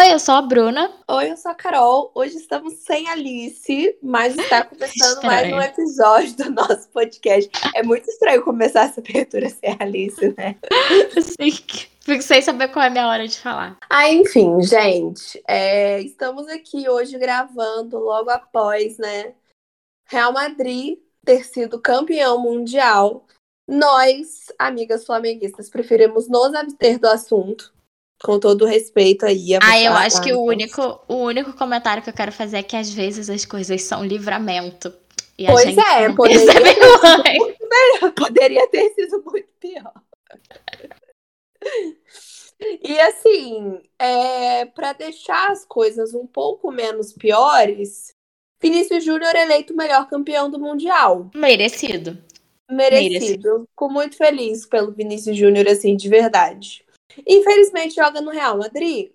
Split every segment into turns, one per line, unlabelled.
Oi, eu sou a Bruna.
Oi, eu sou a Carol. Hoje estamos sem Alice, mas está começando mais um episódio do nosso podcast. É muito estranho começar essa abertura sem Alice, né?
Sim. Fico sem saber qual é a minha hora de falar.
Ah, enfim, gente. É, estamos aqui hoje gravando logo após, né? Real Madrid ter sido campeão mundial. Nós, amigas flamenguistas, preferimos nos abster do assunto com todo respeito aí.
ah, eu acho que o único, o único comentário que eu quero fazer é que às vezes as coisas são livramento.
E pois é, poderia ter, sido melhor, poderia ter sido muito pior. E assim, é, para deixar as coisas um pouco menos piores, Vinícius Júnior eleito o melhor campeão do Mundial.
Merecido.
Merecido. Merecido. Fico muito feliz pelo Vinícius Júnior, assim, de verdade. Infelizmente joga no Real Madrid,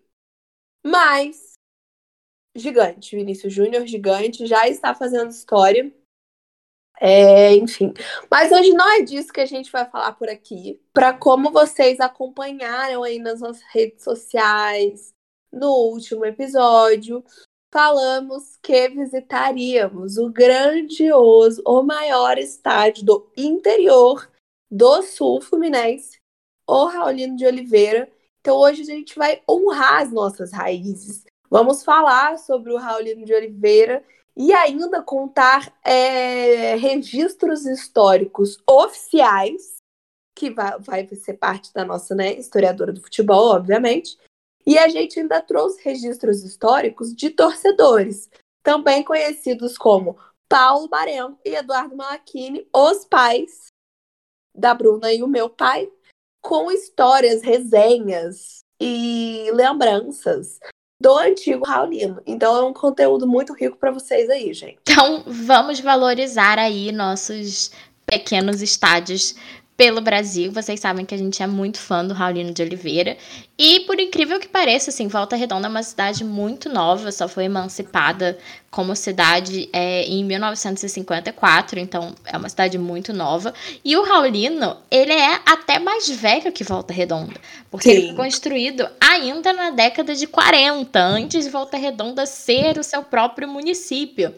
mas gigante, Vinícius Júnior, gigante, já está fazendo história. É, enfim. Mas hoje não é disso que a gente vai falar por aqui. Para como vocês acompanharam aí nas nossas redes sociais, no último episódio, falamos que visitaríamos o grandioso, o maior estádio do interior do sul fluminense, o Raulino de Oliveira. Então hoje a gente vai honrar as nossas raízes. Vamos falar sobre o Raulino de Oliveira e ainda contar é, registros históricos oficiais, que vai, vai ser parte da nossa né, historiadora do futebol, obviamente. E a gente ainda trouxe registros históricos de torcedores, também conhecidos como Paulo Barão e Eduardo Malachini, os pais da Bruna e o meu pai, com histórias, resenhas e lembranças do antigo Raulino. Então é um conteúdo muito rico para vocês aí, gente.
Então vamos valorizar aí nossos pequenos estádios pelo Brasil. Vocês sabem que a gente é muito fã do Raulino de Oliveira. E por incrível que pareça, assim, Volta Redonda é uma cidade muito nova, só foi emancipada como cidade é, em 1954, então é uma cidade muito nova. E o Raulino, ele é até mais velho que Volta Redonda, porque Sim. ele foi construído ainda na década de 40, antes de Volta Redonda ser o seu próprio município.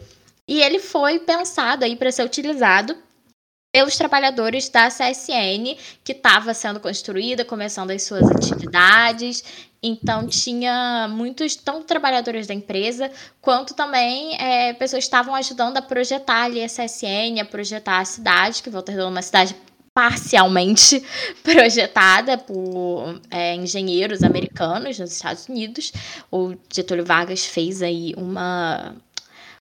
E ele foi pensado aí para ser utilizado pelos trabalhadores da CSN, que estava sendo construída, começando as suas atividades. Então, tinha muitos, tanto trabalhadores da empresa, quanto também é, pessoas que estavam ajudando a projetar ali a CSN, a projetar a cidade, que Volta Redonda é uma cidade parcialmente projetada por é, engenheiros americanos nos Estados Unidos. O Getúlio Vargas fez aí uma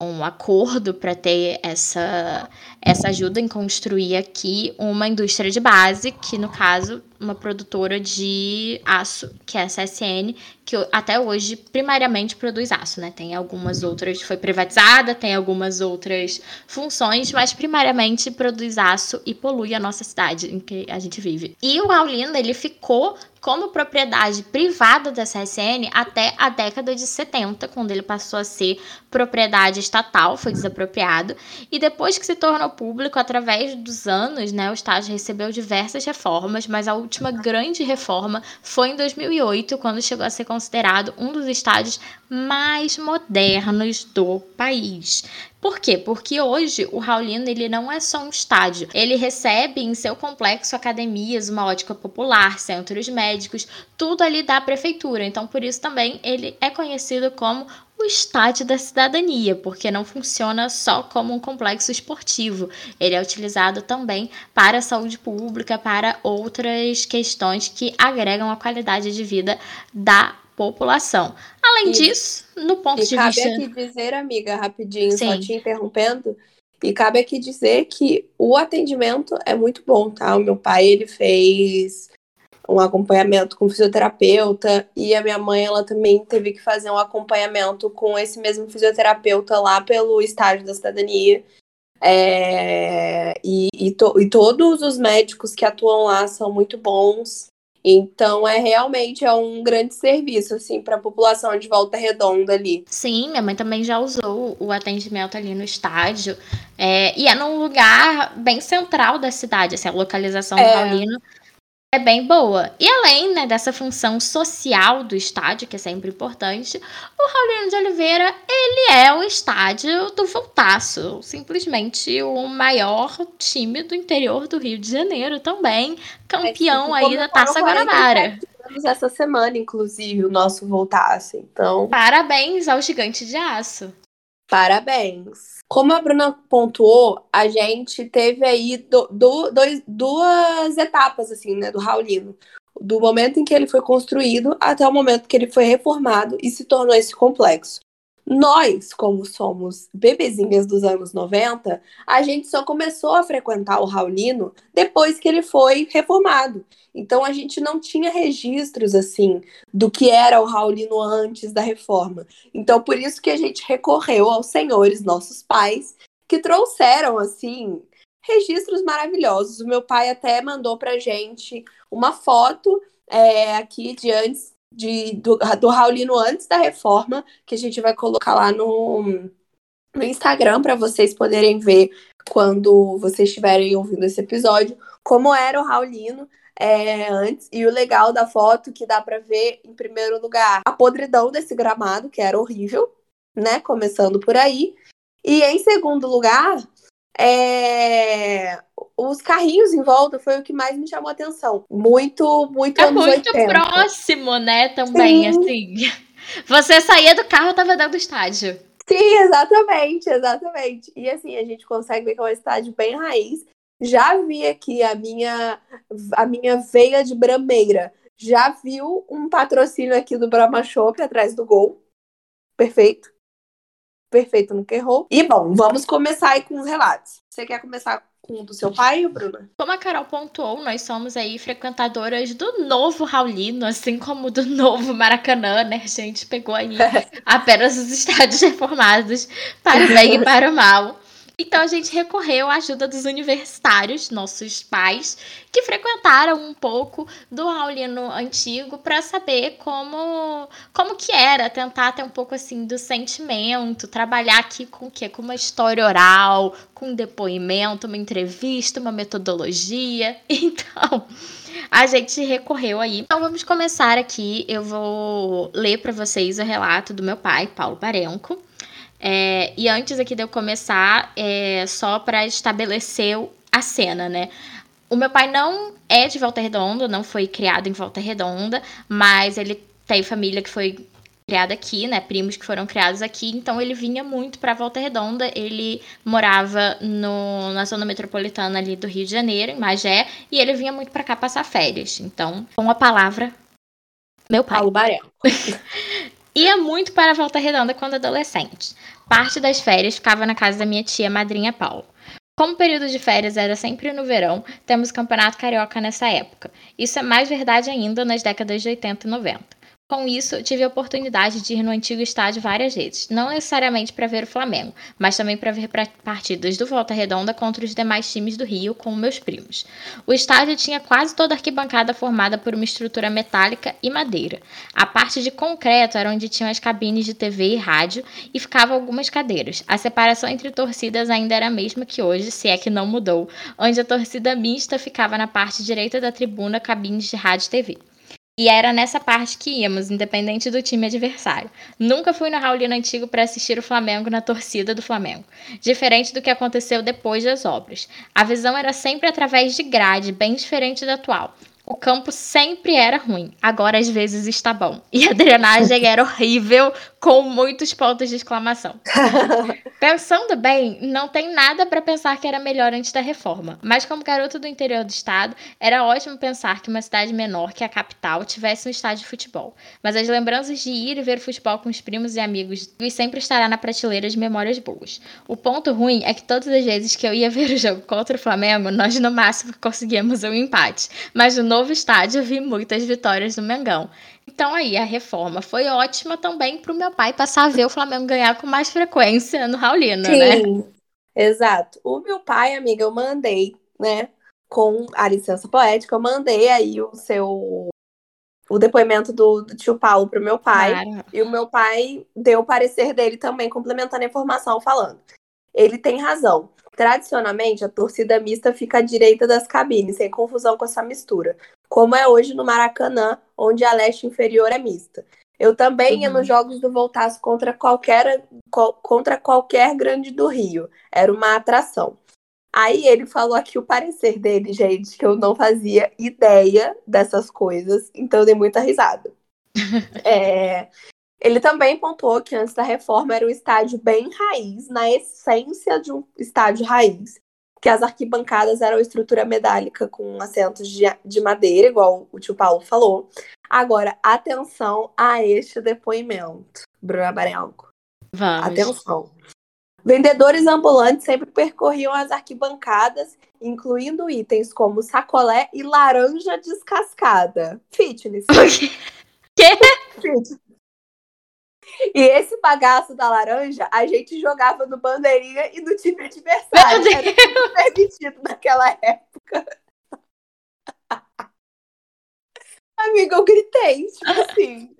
um acordo para ter essa, essa ajuda em construir aqui uma indústria de base, que no caso uma produtora de aço, que é a CSN, que até hoje primariamente produz aço, né? Tem algumas outras, foi privatizada, tem algumas outras funções, mas primariamente produz aço e polui a nossa cidade em que a gente vive. E o Raulino, ele ficou como propriedade privada da CSN até a década de 70, quando ele passou a ser propriedade estatal, foi desapropriado, e depois que se tornou público, através dos anos, né, o estádio recebeu diversas reformas, mas a última grande reforma foi em 2008, quando chegou a ser considerado um dos estádios mais modernos do país. Por quê? Porque hoje o Raulino ele não é só um estádio. Ele recebe em seu complexo academias, uma ótica popular, centros médicos, tudo ali da prefeitura. Então, por isso também ele é conhecido como o estádio da cidadania, porque não funciona só como um complexo esportivo. Ele é utilizado também para a saúde pública, para outras questões que agregam a qualidade de vida da população. Além e, disso, no ponto de
cabe
vista.
Cabe aqui dizer, amiga, rapidinho, Sim. só te interrompendo. E cabe aqui dizer que o atendimento é muito bom, tá? O meu pai, ele fez um acompanhamento com fisioterapeuta e a minha mãe, ela também teve que fazer um acompanhamento com esse mesmo fisioterapeuta lá pelo estágio da cidadania. É, e, e, to, e todos os médicos que atuam lá são muito bons. Então é realmente é um grande serviço assim para a população de Volta Redonda ali.
Sim, minha mãe também já usou o atendimento ali no estádio é, e é num lugar bem central da cidade, assim, a localização é. do Paulino é bem boa. E além né, dessa função social do estádio, que é sempre importante, o Raulino de Oliveira, ele é o estádio do Voltaço. Simplesmente o maior time do interior do Rio de Janeiro também. Campeão é, aí da Taça Guanabara.
Essa semana, inclusive, o nosso Voltaço. Então.
Parabéns ao gigante de aço.
Parabéns. Como a Bruna pontuou, a gente teve aí do, do, dois, duas etapas, assim, né, do Raulino. Do momento em que ele foi construído até o momento que ele foi reformado e se tornou esse complexo. Nós, como somos bebezinhas dos anos 90, a gente só começou a frequentar o Raulino depois que ele foi reformado. Então a gente não tinha registros assim do que era o Raulino antes da reforma. Então por isso que a gente recorreu aos senhores, nossos pais, que trouxeram assim registros maravilhosos. O meu pai até mandou pra gente uma foto é, aqui de antes de, do, do Raulino antes da reforma, que a gente vai colocar lá no, no Instagram para vocês poderem ver quando vocês estiverem ouvindo esse episódio, como era o Raulino é, antes. E o legal da foto que dá para ver, em primeiro lugar, a podridão desse gramado, que era horrível, né? Começando por aí. E em segundo lugar, é... os carrinhos em volta foi o que mais me chamou a atenção. Muito, muito
É muito 80. próximo, né? Também, Sim. assim. Você saía do carro, tava dentro do estádio.
Sim, exatamente, exatamente. E assim, a gente consegue ver que é um estádio bem raiz. Já vi aqui a minha, a minha veia de brameira. Já viu um patrocínio aqui do Brahma Shop atrás do gol. Perfeito. Perfeito, nunca errou. E bom, vamos começar aí com os relatos. Você quer começar com o do seu pai, Bruna?
Como a Carol pontuou, nós somos aí frequentadoras do novo Raulino, assim como do novo Maracanã, né? A gente pegou aí apenas os estádios reformados para o bem e para o mal. Então a gente recorreu à ajuda dos universitários, nossos pais, que frequentaram um pouco do Raulino antigo para saber como como que era, tentar ter um pouco assim do sentimento, trabalhar aqui com o quê? Com uma história oral, com um depoimento, uma entrevista, uma metodologia. Então, a gente recorreu aí. Então vamos começar aqui. Eu vou ler para vocês o relato do meu pai, Paulo Barenco. É, e antes aqui de eu começar, é, só para estabelecer a cena, né? O meu pai não é de Volta Redonda, não foi criado em Volta Redonda, mas ele tem família que foi criada aqui, né? Primos que foram criados aqui, então ele vinha muito para Volta Redonda. Ele morava no, na zona metropolitana ali do Rio de Janeiro, em Magé, e ele vinha muito para cá passar férias. Então, com a palavra, meu pai.
Paulo Barel.
Ia muito para Volta Redonda quando adolescente. Parte das férias ficava na casa da minha tia madrinha Paulo. Como o período de férias era sempre no verão, temos campeonato carioca nessa época. Isso é mais verdade ainda nas décadas de 80 e 90. Com isso, tive a oportunidade de ir no antigo estádio várias vezes, não necessariamente para ver o Flamengo, mas também para ver partidas do Volta Redonda contra os demais times do Rio com meus primos. O estádio tinha quase toda a arquibancada formada por uma estrutura metálica e madeira. A parte de concreto era onde tinham as cabines de TV e rádio e ficavam algumas cadeiras. A separação entre torcidas ainda era a mesma que hoje, se é que não mudou, onde a torcida mista ficava na parte direita da tribuna, cabines de rádio e TV. E era nessa parte que íamos, independente do time adversário. Nunca fui no Raulino Antigo para assistir o Flamengo na torcida do Flamengo. Diferente do que aconteceu depois das obras. A visão era sempre através de grade, bem diferente da atual. O campo sempre era ruim, agora às vezes está bom. E a drenagem era horrível, com muitos pontos de exclamação. Pensando bem, não tem nada para pensar que era melhor antes da reforma, mas como garoto do interior do estado, era ótimo pensar que uma cidade menor que a capital tivesse um estádio de futebol. Mas as lembranças de ir e ver futebol com os primos e amigos sempre estará na prateleira de memórias boas. O ponto ruim é que todas as vezes que eu ia ver o jogo contra o Flamengo, nós no máximo conseguíamos um empate, mas no novo estádio eu vi muitas vitórias do Mengão. Então aí a reforma foi ótima também para o meu pai passar a ver o Flamengo ganhar com mais frequência no Raulino, Sim, né? Sim,
exato. O meu pai, amiga, eu mandei, né? Com a licença poética, eu mandei aí o seu o depoimento do, do tio Paulo para o meu pai. Claro. E o meu pai deu o parecer dele também, complementando a informação, falando. Ele tem razão. Tradicionalmente, a torcida mista fica à direita das cabines, sem confusão com essa mistura. Como é hoje no Maracanã, onde a leste inferior é mista. Eu também uhum. ia nos jogos do Voltaço contra qualquer, contra qualquer grande do Rio. Era uma atração. Aí ele falou aqui o parecer dele, gente, que eu não fazia ideia dessas coisas, então eu dei muita risada. é, ele também pontuou que antes da reforma era um estádio bem raiz, na essência de um estádio raiz, que as arquibancadas eram estrutura metálica com assentos de, de madeira, igual o tio Paulo falou. Agora, atenção a este depoimento, Bruna Barenco.
Vamos.
Atenção. Vendedores ambulantes sempre percorriam as arquibancadas, incluindo itens como sacolé e laranja descascada. Fitness.
Que?
Fitness. E esse bagaço da laranja, a gente jogava no bandeirinha e no time adversário. Era tudo permitido naquela época. Amiga, eu gritei, tipo assim.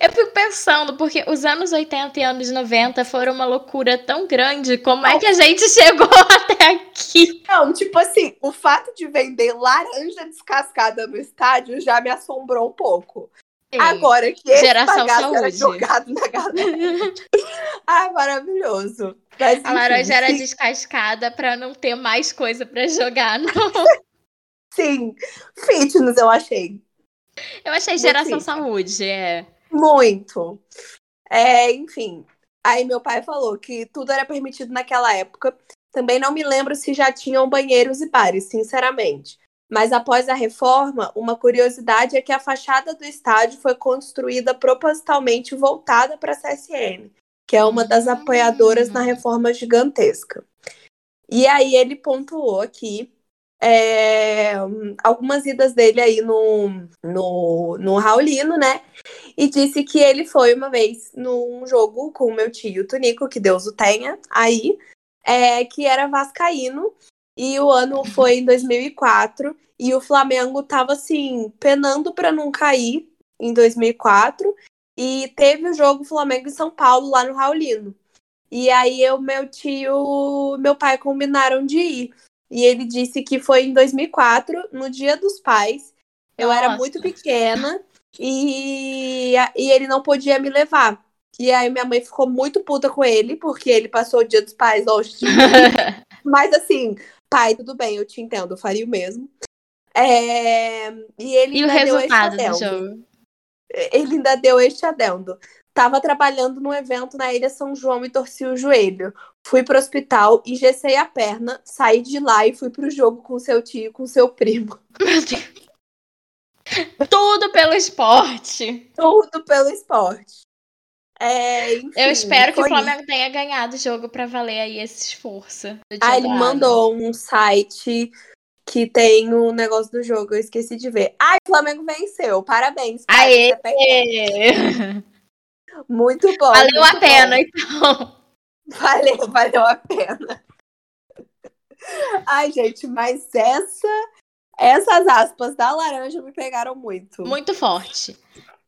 Eu fico pensando, porque os anos 80 e anos 90 foram uma loucura tão grande, como é que a gente chegou até aqui?
Não, tipo assim, o fato de vender laranja descascada no estádio já me assombrou um pouco. Agora que esse Geração saúde. era jogado na galera. ah, maravilhoso.
Mas, a laranja era descascada para não ter mais coisa para jogar, não.
sim, fitness eu achei.
Eu achei geração saúde, é.
Muito. É, enfim. Aí meu pai falou que tudo era permitido naquela época. Também não me lembro se já tinham banheiros e bares, sinceramente. Mas após a reforma, uma curiosidade é que a fachada do estádio foi construída propositalmente voltada para a CSN, que é uma das apoiadoras na reforma gigantesca. E aí ele pontuou aqui é, algumas idas dele aí no, no, no Raulino, né? E disse que ele foi uma vez num jogo com o meu tio Tunico, que Deus o tenha, aí, é, que era vascaíno, e o ano foi em 2004 e o Flamengo tava assim penando para não cair em 2004 e teve o jogo Flamengo e São Paulo lá no Raulino. E aí eu, meu tio, meu pai combinaram de ir. E ele disse que foi em 2004, no Dia dos Pais. Eu Nossa. era muito pequena e, e ele não podia me levar. E aí minha mãe ficou muito puta com ele, porque ele passou o Dia dos Pais longe de mim. Mas assim, pai, tudo bem, eu te entendo, eu faria o mesmo. É... E ele
e o resultado do jogo?
Ele ainda deu este adendo. Tava trabalhando num evento na Ilha São João e torci o joelho. Fui pro hospital, engessei a perna, saí de lá e fui pro jogo com seu tio e com seu primo. Meu Deus.
Tudo pelo esporte.
Tudo pelo esporte. É, enfim,
eu espero que o Flamengo tenha ganhado o jogo para valer aí esse esforço.
Ah, ele mandou um site que tem o um negócio do jogo, eu esqueci de ver. Ai, o Flamengo venceu. Parabéns.
Aê!
Muito bom.
Valeu
muito
a pena, bom. então.
Valeu, valeu a pena. Ai, gente, mas essa essas aspas da laranja me pegaram muito.
Muito forte.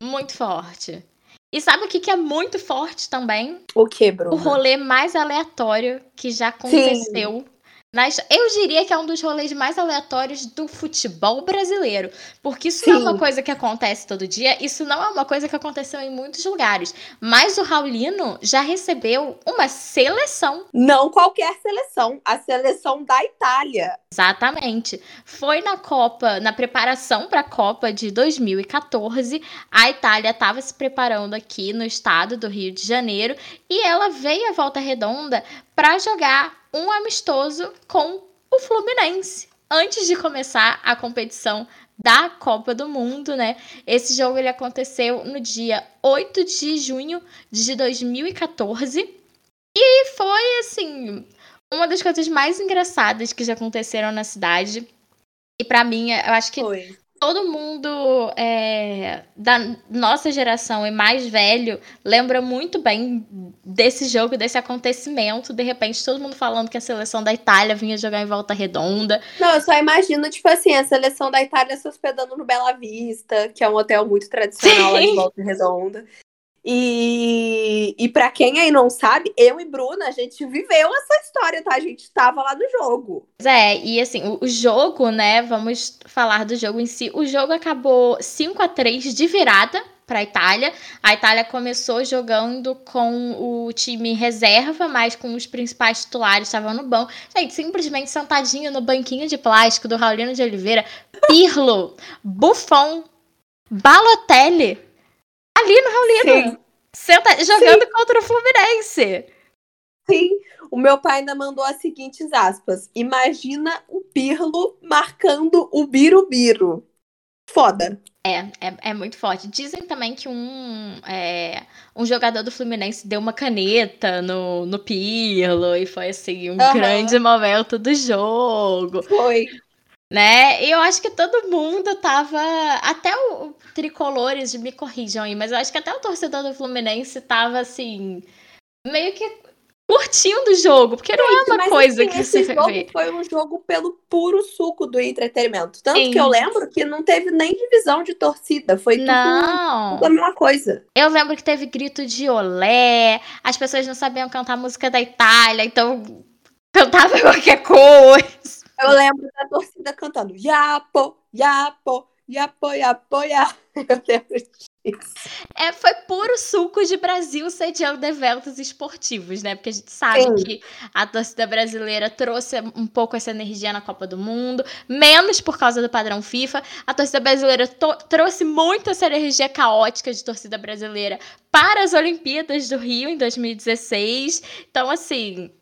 Muito forte. E sabe o que, que é muito forte também?
O que, Bruno?
O rolê mais aleatório que já aconteceu Sim. Nas, eu diria que é um dos rolês mais aleatórios do futebol brasileiro. Porque isso Sim. não é uma coisa que acontece todo dia, isso não é uma coisa que aconteceu em muitos lugares. Mas o Raulino já recebeu uma seleção.
Não qualquer seleção, a seleção da Itália.
Exatamente. Foi na Copa, na preparação para a Copa de 2014. A Itália estava se preparando aqui no estado do Rio de Janeiro e ela veio à Volta Redonda para jogar um amistoso com o Fluminense antes de começar a competição da Copa do Mundo, né? Esse jogo ele aconteceu no dia 8 de junho de 2014 e foi assim uma das coisas mais engraçadas que já aconteceram na cidade. E para mim, eu acho que foi todo mundo é, da nossa geração e mais velho lembra muito bem desse jogo, desse acontecimento. De repente, todo mundo falando que a seleção da Itália vinha jogar em volta redonda.
Não, eu só imagino, tipo assim, a seleção da Itália se hospedando no Bela Vista, que é um hotel muito tradicional lá de volta redonda. E, e para quem aí não sabe, eu e Bruna, a gente viveu essa história, tá? A gente estava lá no jogo.
É, e assim, o, o, jogo, né? Vamos falar do jogo em si. O jogo acabou 5 a 3 de virada para a Itália. A Itália começou jogando com o time reserva, mas com os principais titulares estavam no banco. Gente, simplesmente sentadinho no banquinho de plástico do Raulino de Oliveira, Pirlo, Buffon, Balotelli, ali no Raulino. Sim. Senta, jogando Sim. contra o Fluminense.
Sim, o meu pai ainda mandou as seguintes aspas. Imagina o Pirlo marcando o Birubiru. Foda.
É, é, é muito forte. Dizem também que um, é, um jogador do Fluminense deu uma caneta no, no Pirlo e foi assim um uhum. grande momento do jogo.
Foi.
Né? E eu acho que todo mundo tava. Até o tricolores, me corrijam aí, mas eu acho que até o torcedor do Fluminense tava assim. Meio que curtindo o jogo, porque não é uma coisa assim, que você
jogo vê. Foi um jogo pelo puro suco do entretenimento. Tanto Sim. que eu lembro que não teve nem divisão de torcida. Foi não. tudo a mesma coisa.
Eu lembro que teve grito de olé, as pessoas não sabiam cantar música da Itália, então cantava qualquer coisa.
Eu lembro da torcida cantando Yapo, Yapo, Yapo, Yapo, Yapo. Eu lembro
é, foi puro suco de Brasil sediando eventos esportivos, né? Porque a gente sabe Sim. que a torcida brasileira trouxe um pouco essa energia na Copa do Mundo, menos por causa do padrão FIFA. A torcida brasileira trouxe muito essa energia caótica de torcida brasileira para as Olimpíadas do Rio em 2016. Então, assim,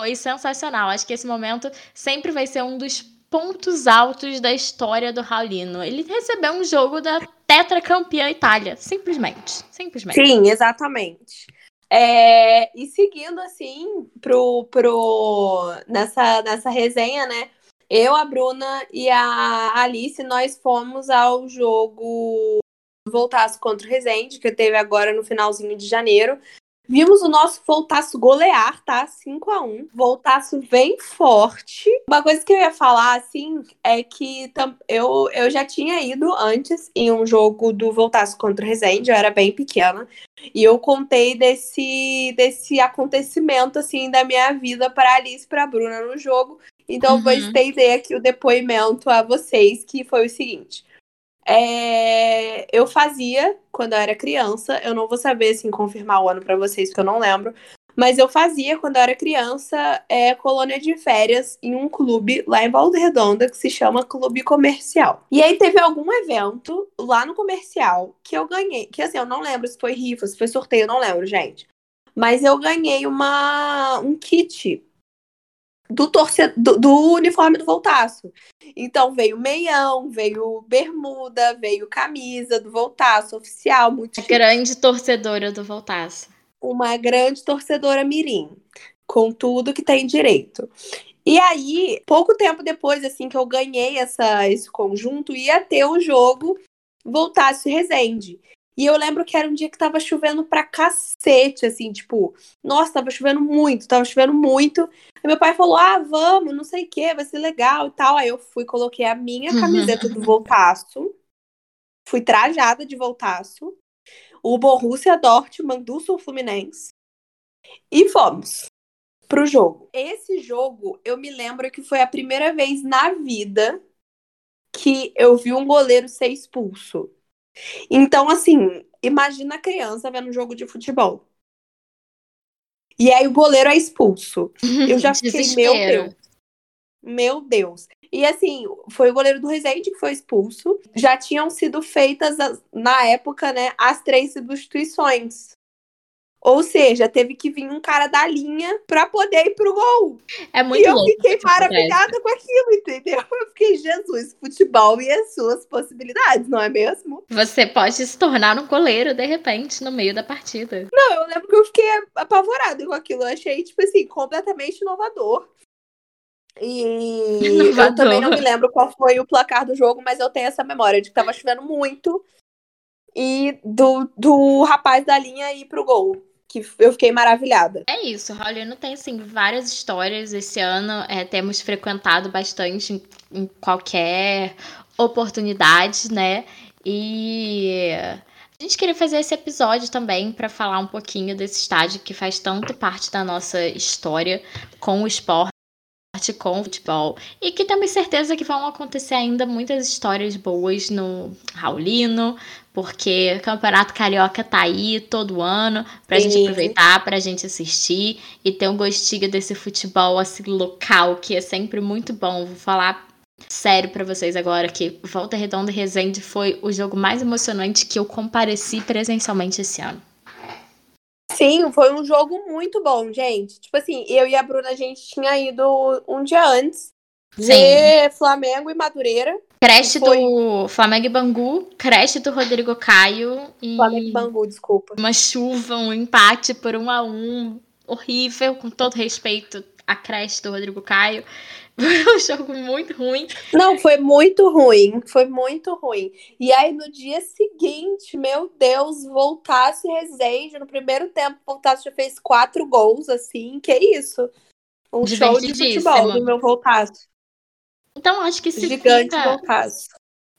foi sensacional. Acho que esse momento sempre vai ser um dos pontos altos da história do Raulino. Ele recebeu um jogo da tetracampeã Itália, simplesmente, simplesmente.
Sim, exatamente. É, e seguindo assim pro, pro nessa nessa resenha, né? Eu, a Bruna e a Alice, nós fomos ao jogo Voltasse contra o Resende, que teve agora no finalzinho de janeiro. Vimos o nosso Voltaço golear, tá? 5 a 1 Voltaço bem forte. Uma coisa que eu ia falar, assim, é que eu, eu já tinha ido antes em um jogo do Voltaço contra o Resende, eu era bem pequena. E eu contei desse, desse acontecimento, assim, da minha vida para Alice e pra Bruna no jogo. Então, uhum. eu vou estender aqui o depoimento a vocês, que foi o seguinte. É, eu fazia quando eu era criança, eu não vou saber assim confirmar o ano para vocês porque eu não lembro, mas eu fazia quando eu era criança é, colônia de férias em um clube lá em Volta Redonda que se chama Clube Comercial. E aí teve algum evento lá no comercial que eu ganhei, que assim, eu não lembro se foi rifa, se foi sorteio, eu não lembro, gente. Mas eu ganhei uma um kit do, torce... do, do uniforme do Voltaço. Então veio meião, veio bermuda, veio camisa do Voltaço, oficial, muito
Grande torcedora do Voltaço.
Uma grande torcedora mirim, com tudo que tem direito. E aí, pouco tempo depois, assim, que eu ganhei essa, esse conjunto, ia ter o jogo Voltaço e Resende. E eu lembro que era um dia que tava chovendo pra cacete, assim, tipo, nossa, tava chovendo muito, tava chovendo muito. Aí meu pai falou: ah, vamos, não sei o que, vai ser legal e tal. Aí eu fui, coloquei a minha camiseta do Voltaço, fui trajada de Voltaço, o Borussia Dortmund do Sul Fluminense, e fomos pro jogo. Esse jogo, eu me lembro que foi a primeira vez na vida que eu vi um goleiro ser expulso. Então, assim, imagina a criança vendo um jogo de futebol. E aí o goleiro é expulso. Eu já fiquei, meu Deus. Meu Deus. E assim, foi o goleiro do Resende que foi expulso. Já tinham sido feitas, na época, né, as três substituições. Ou seja, teve que vir um cara da linha para poder ir pro gol.
É muito
E eu fiquei maravilhada com aquilo, entendeu? Eu fiquei, Jesus, futebol e as suas possibilidades, não é mesmo?
Você pode se tornar um goleiro, de repente, no meio da partida.
Não, eu lembro que eu fiquei apavorada com aquilo. Eu achei, tipo assim, completamente inovador. E inovador. eu também não me lembro qual foi o placar do jogo, mas eu tenho essa memória de que tava chovendo muito e do, do rapaz da linha ir pro gol que eu fiquei maravilhada.
É isso, Raulino tem assim várias histórias esse ano, é, temos frequentado bastante em, em, qualquer oportunidade, né? E A gente queria fazer esse episódio também para falar um pouquinho desse estádio que faz tanto parte da nossa história com o esporte com o futebol e que temos certeza que vão acontecer ainda muitas histórias boas no Raulino, porque o Campeonato Carioca tá aí todo ano pra Sim. gente aproveitar, pra gente assistir e ter um gostinho desse futebol assim local, que é sempre muito bom. Vou falar sério para vocês agora que Volta Redonda e Resende foi o jogo mais emocionante que eu compareci presencialmente esse ano.
Sim, foi um jogo muito bom, gente. Tipo assim, eu e a Bruna, a gente tinha ido um dia antes ver Flamengo e Madureira.
Creche foi... do Flamengo e Bangu, creche do Rodrigo Caio e.
Flamengo e Bangu, desculpa.
Uma chuva, um empate por um a um. Horrível, com todo respeito à creche do Rodrigo Caio. Foi um jogo muito ruim.
Não, foi muito ruim. Foi muito ruim. E aí, no dia seguinte, meu Deus, voltasse Resende. No primeiro tempo, voltasse já fez quatro gols, assim. Que isso? Um show de futebol do meu voltasse.
Então, acho que se
Gigante fica... voltasse.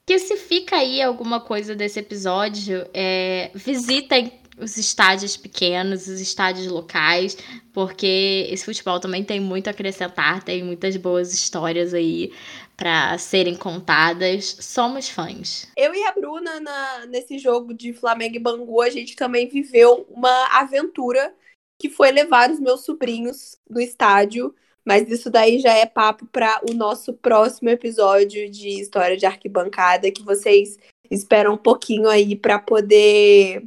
Que se fica aí alguma coisa desse episódio, é... visitem os estádios pequenos, os estádios locais, porque esse futebol também tem muito a acrescentar, tem muitas boas histórias aí para serem contadas. Somos fãs.
Eu e a Bruna, na, nesse jogo de Flamengo e Bangu, a gente também viveu uma aventura que foi levar os meus sobrinhos do estádio. Mas isso daí já é papo para o nosso próximo episódio de História de Arquibancada, que vocês esperam um pouquinho aí para poder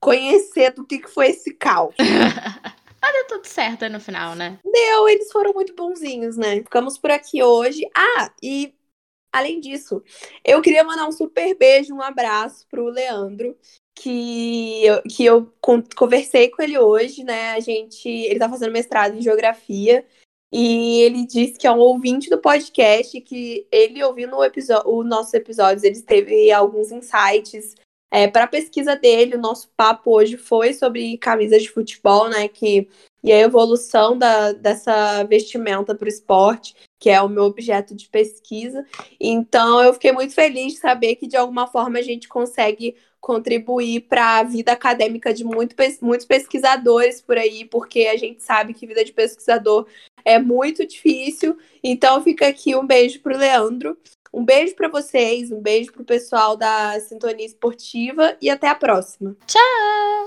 conhecer do que, que foi esse caos.
Mas deu tudo certo no final, né?
Deu, eles foram muito bonzinhos, né? Ficamos por aqui hoje. Ah, e além disso, eu queria mandar um super beijo, um abraço pro Leandro, que eu, que eu conversei com ele hoje, né? A gente. Ele tá fazendo mestrado em geografia. E ele disse que é um ouvinte do podcast, que ele ouvindo o episódio, os nossos episódios, ele teve alguns insights é, para a pesquisa dele, o nosso papo hoje foi sobre camisas de futebol, né? Que, e a evolução da, dessa vestimenta para o esporte, que é o meu objeto de pesquisa. Então, eu fiquei muito feliz de saber que, de alguma forma, a gente consegue contribuir para a vida acadêmica de muito, muitos pesquisadores por aí, porque a gente sabe que vida de pesquisador é muito difícil. Então, fica aqui um beijo para o Leandro. Um beijo para vocês, um beijo pro pessoal da Sintonia Esportiva e até a próxima.
Tchau!